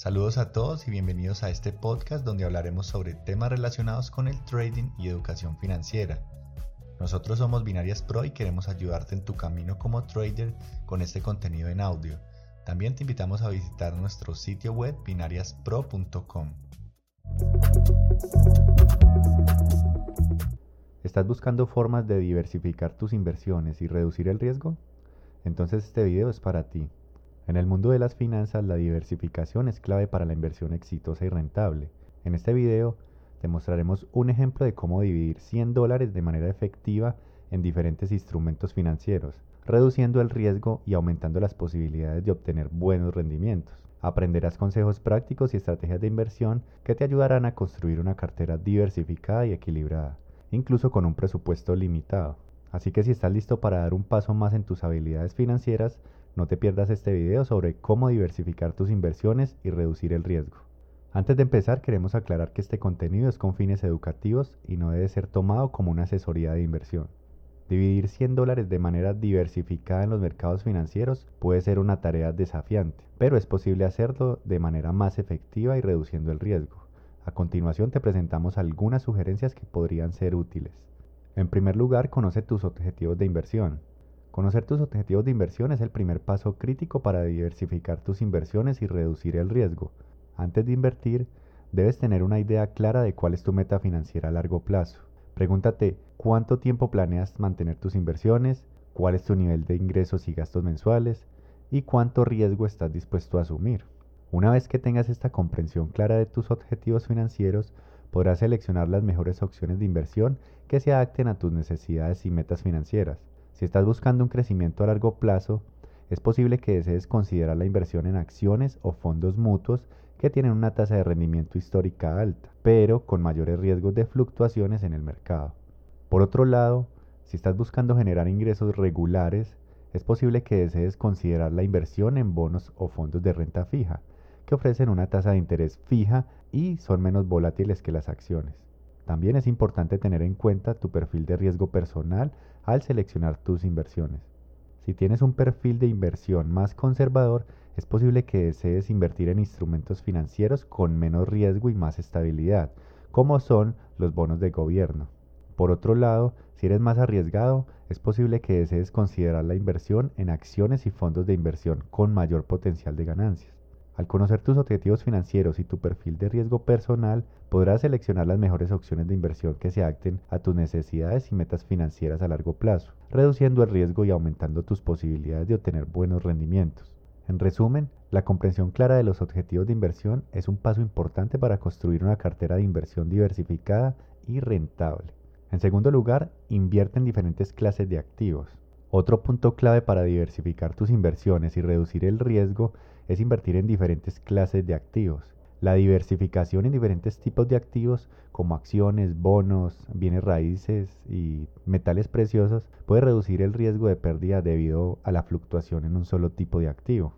Saludos a todos y bienvenidos a este podcast donde hablaremos sobre temas relacionados con el trading y educación financiera. Nosotros somos Binarias Pro y queremos ayudarte en tu camino como trader con este contenido en audio. También te invitamos a visitar nuestro sitio web binariaspro.com. ¿Estás buscando formas de diversificar tus inversiones y reducir el riesgo? Entonces este video es para ti. En el mundo de las finanzas, la diversificación es clave para la inversión exitosa y rentable. En este video te mostraremos un ejemplo de cómo dividir 100 dólares de manera efectiva en diferentes instrumentos financieros, reduciendo el riesgo y aumentando las posibilidades de obtener buenos rendimientos. Aprenderás consejos prácticos y estrategias de inversión que te ayudarán a construir una cartera diversificada y equilibrada, incluso con un presupuesto limitado. Así que si estás listo para dar un paso más en tus habilidades financieras, no te pierdas este video sobre cómo diversificar tus inversiones y reducir el riesgo. Antes de empezar queremos aclarar que este contenido es con fines educativos y no debe ser tomado como una asesoría de inversión. Dividir 100 dólares de manera diversificada en los mercados financieros puede ser una tarea desafiante, pero es posible hacerlo de manera más efectiva y reduciendo el riesgo. A continuación te presentamos algunas sugerencias que podrían ser útiles. En primer lugar, conoce tus objetivos de inversión. Conocer tus objetivos de inversión es el primer paso crítico para diversificar tus inversiones y reducir el riesgo. Antes de invertir, debes tener una idea clara de cuál es tu meta financiera a largo plazo. Pregúntate cuánto tiempo planeas mantener tus inversiones, cuál es tu nivel de ingresos y gastos mensuales y cuánto riesgo estás dispuesto a asumir. Una vez que tengas esta comprensión clara de tus objetivos financieros, podrás seleccionar las mejores opciones de inversión que se adapten a tus necesidades y metas financieras. Si estás buscando un crecimiento a largo plazo, es posible que desees considerar la inversión en acciones o fondos mutuos que tienen una tasa de rendimiento histórica alta, pero con mayores riesgos de fluctuaciones en el mercado. Por otro lado, si estás buscando generar ingresos regulares, es posible que desees considerar la inversión en bonos o fondos de renta fija, que ofrecen una tasa de interés fija y son menos volátiles que las acciones. También es importante tener en cuenta tu perfil de riesgo personal al seleccionar tus inversiones. Si tienes un perfil de inversión más conservador, es posible que desees invertir en instrumentos financieros con menos riesgo y más estabilidad, como son los bonos de gobierno. Por otro lado, si eres más arriesgado, es posible que desees considerar la inversión en acciones y fondos de inversión con mayor potencial de ganancias. Al conocer tus objetivos financieros y tu perfil de riesgo personal, podrás seleccionar las mejores opciones de inversión que se adapten a tus necesidades y metas financieras a largo plazo, reduciendo el riesgo y aumentando tus posibilidades de obtener buenos rendimientos. En resumen, la comprensión clara de los objetivos de inversión es un paso importante para construir una cartera de inversión diversificada y rentable. En segundo lugar, invierte en diferentes clases de activos. Otro punto clave para diversificar tus inversiones y reducir el riesgo es invertir en diferentes clases de activos. La diversificación en diferentes tipos de activos como acciones, bonos, bienes raíces y metales preciosos puede reducir el riesgo de pérdida debido a la fluctuación en un solo tipo de activo.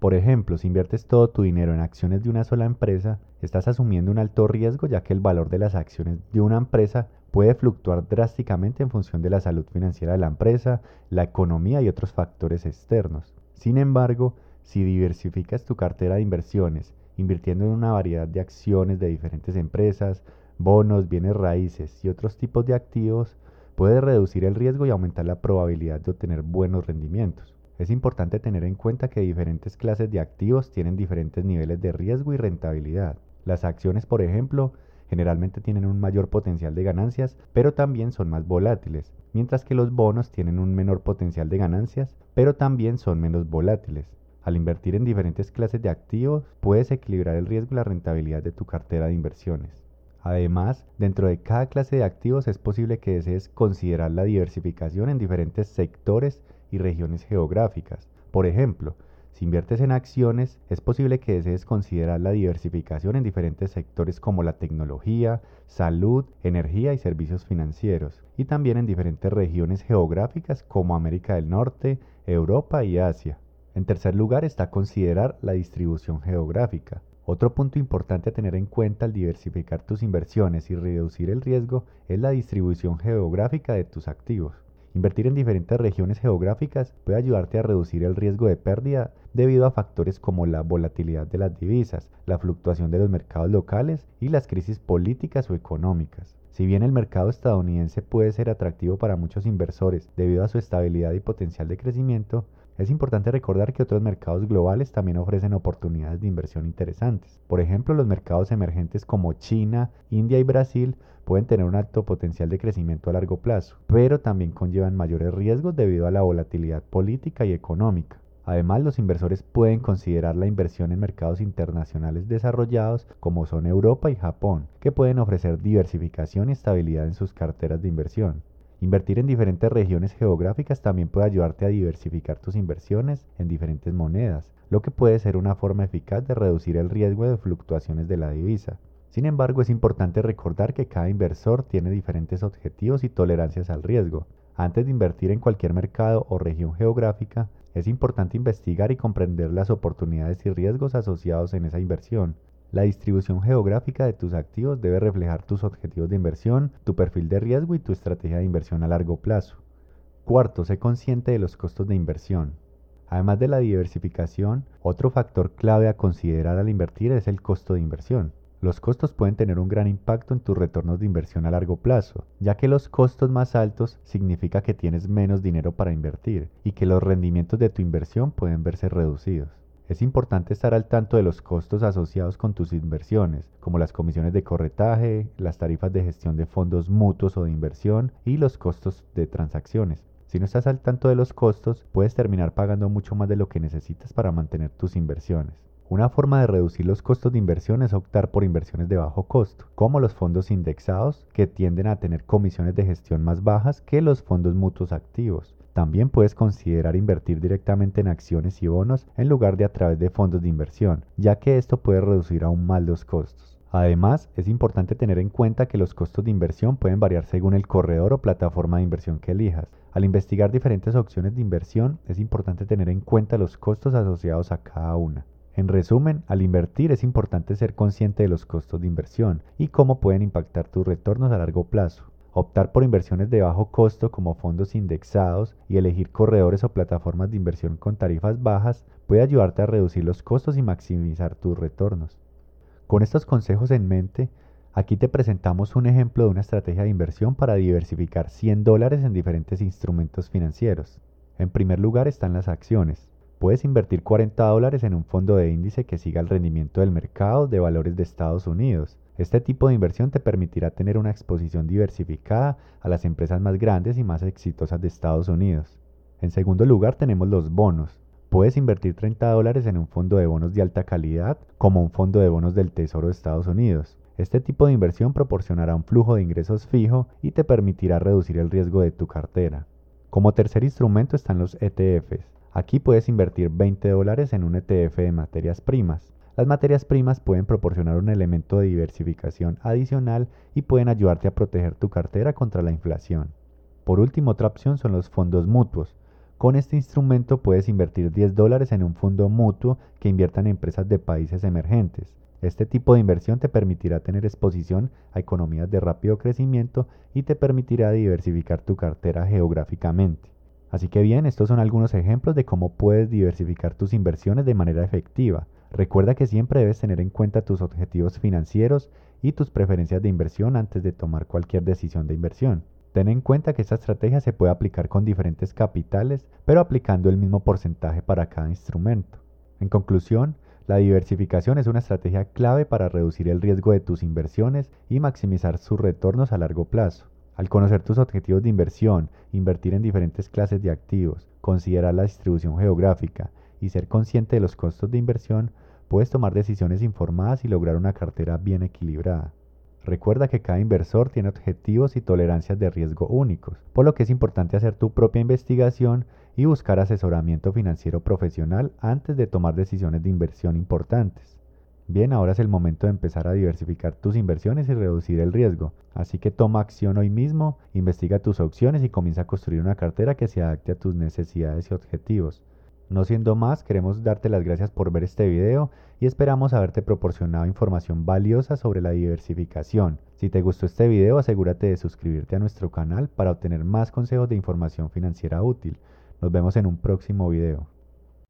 Por ejemplo, si inviertes todo tu dinero en acciones de una sola empresa, estás asumiendo un alto riesgo ya que el valor de las acciones de una empresa puede fluctuar drásticamente en función de la salud financiera de la empresa, la economía y otros factores externos. Sin embargo, si diversificas tu cartera de inversiones, invirtiendo en una variedad de acciones de diferentes empresas, bonos, bienes raíces y otros tipos de activos, puedes reducir el riesgo y aumentar la probabilidad de obtener buenos rendimientos. Es importante tener en cuenta que diferentes clases de activos tienen diferentes niveles de riesgo y rentabilidad. Las acciones, por ejemplo, generalmente tienen un mayor potencial de ganancias, pero también son más volátiles, mientras que los bonos tienen un menor potencial de ganancias, pero también son menos volátiles. Al invertir en diferentes clases de activos, puedes equilibrar el riesgo y la rentabilidad de tu cartera de inversiones. Además, dentro de cada clase de activos es posible que desees considerar la diversificación en diferentes sectores y regiones geográficas. Por ejemplo, si inviertes en acciones, es posible que desees considerar la diversificación en diferentes sectores como la tecnología, salud, energía y servicios financieros, y también en diferentes regiones geográficas como América del Norte, Europa y Asia. En tercer lugar está considerar la distribución geográfica. Otro punto importante a tener en cuenta al diversificar tus inversiones y reducir el riesgo es la distribución geográfica de tus activos. Invertir en diferentes regiones geográficas puede ayudarte a reducir el riesgo de pérdida debido a factores como la volatilidad de las divisas, la fluctuación de los mercados locales y las crisis políticas o económicas. Si bien el mercado estadounidense puede ser atractivo para muchos inversores debido a su estabilidad y potencial de crecimiento, es importante recordar que otros mercados globales también ofrecen oportunidades de inversión interesantes. Por ejemplo, los mercados emergentes como China, India y Brasil pueden tener un alto potencial de crecimiento a largo plazo, pero también conllevan mayores riesgos debido a la volatilidad política y económica. Además, los inversores pueden considerar la inversión en mercados internacionales desarrollados como son Europa y Japón, que pueden ofrecer diversificación y estabilidad en sus carteras de inversión. Invertir en diferentes regiones geográficas también puede ayudarte a diversificar tus inversiones en diferentes monedas, lo que puede ser una forma eficaz de reducir el riesgo de fluctuaciones de la divisa. Sin embargo, es importante recordar que cada inversor tiene diferentes objetivos y tolerancias al riesgo. Antes de invertir en cualquier mercado o región geográfica, es importante investigar y comprender las oportunidades y riesgos asociados en esa inversión. La distribución geográfica de tus activos debe reflejar tus objetivos de inversión, tu perfil de riesgo y tu estrategia de inversión a largo plazo. Cuarto, sé consciente de los costos de inversión. Además de la diversificación, otro factor clave a considerar al invertir es el costo de inversión. Los costos pueden tener un gran impacto en tus retornos de inversión a largo plazo, ya que los costos más altos significa que tienes menos dinero para invertir y que los rendimientos de tu inversión pueden verse reducidos. Es importante estar al tanto de los costos asociados con tus inversiones, como las comisiones de corretaje, las tarifas de gestión de fondos mutuos o de inversión y los costos de transacciones. Si no estás al tanto de los costos, puedes terminar pagando mucho más de lo que necesitas para mantener tus inversiones. Una forma de reducir los costos de inversión es optar por inversiones de bajo costo, como los fondos indexados, que tienden a tener comisiones de gestión más bajas que los fondos mutuos activos. También puedes considerar invertir directamente en acciones y bonos en lugar de a través de fondos de inversión, ya que esto puede reducir aún más los costos. Además, es importante tener en cuenta que los costos de inversión pueden variar según el corredor o plataforma de inversión que elijas. Al investigar diferentes opciones de inversión, es importante tener en cuenta los costos asociados a cada una. En resumen, al invertir es importante ser consciente de los costos de inversión y cómo pueden impactar tus retornos a largo plazo. Optar por inversiones de bajo costo como fondos indexados y elegir corredores o plataformas de inversión con tarifas bajas puede ayudarte a reducir los costos y maximizar tus retornos. Con estos consejos en mente, aquí te presentamos un ejemplo de una estrategia de inversión para diversificar 100 dólares en diferentes instrumentos financieros. En primer lugar están las acciones. Puedes invertir 40 dólares en un fondo de índice que siga el rendimiento del mercado de valores de Estados Unidos. Este tipo de inversión te permitirá tener una exposición diversificada a las empresas más grandes y más exitosas de Estados Unidos. En segundo lugar tenemos los bonos. Puedes invertir 30 dólares en un fondo de bonos de alta calidad como un fondo de bonos del Tesoro de Estados Unidos. Este tipo de inversión proporcionará un flujo de ingresos fijo y te permitirá reducir el riesgo de tu cartera. Como tercer instrumento están los ETFs. Aquí puedes invertir 20 dólares en un ETF de materias primas. Las materias primas pueden proporcionar un elemento de diversificación adicional y pueden ayudarte a proteger tu cartera contra la inflación. Por último, otra opción son los fondos mutuos. Con este instrumento puedes invertir 10 dólares en un fondo mutuo que invierta en empresas de países emergentes. Este tipo de inversión te permitirá tener exposición a economías de rápido crecimiento y te permitirá diversificar tu cartera geográficamente. Así que bien, estos son algunos ejemplos de cómo puedes diversificar tus inversiones de manera efectiva. Recuerda que siempre debes tener en cuenta tus objetivos financieros y tus preferencias de inversión antes de tomar cualquier decisión de inversión. Ten en cuenta que esta estrategia se puede aplicar con diferentes capitales, pero aplicando el mismo porcentaje para cada instrumento. En conclusión, la diversificación es una estrategia clave para reducir el riesgo de tus inversiones y maximizar sus retornos a largo plazo. Al conocer tus objetivos de inversión, invertir en diferentes clases de activos, considerar la distribución geográfica y ser consciente de los costos de inversión, puedes tomar decisiones informadas y lograr una cartera bien equilibrada. Recuerda que cada inversor tiene objetivos y tolerancias de riesgo únicos, por lo que es importante hacer tu propia investigación y buscar asesoramiento financiero profesional antes de tomar decisiones de inversión importantes. Bien, ahora es el momento de empezar a diversificar tus inversiones y reducir el riesgo. Así que toma acción hoy mismo, investiga tus opciones y comienza a construir una cartera que se adapte a tus necesidades y objetivos. No siendo más, queremos darte las gracias por ver este video y esperamos haberte proporcionado información valiosa sobre la diversificación. Si te gustó este video, asegúrate de suscribirte a nuestro canal para obtener más consejos de información financiera útil. Nos vemos en un próximo video.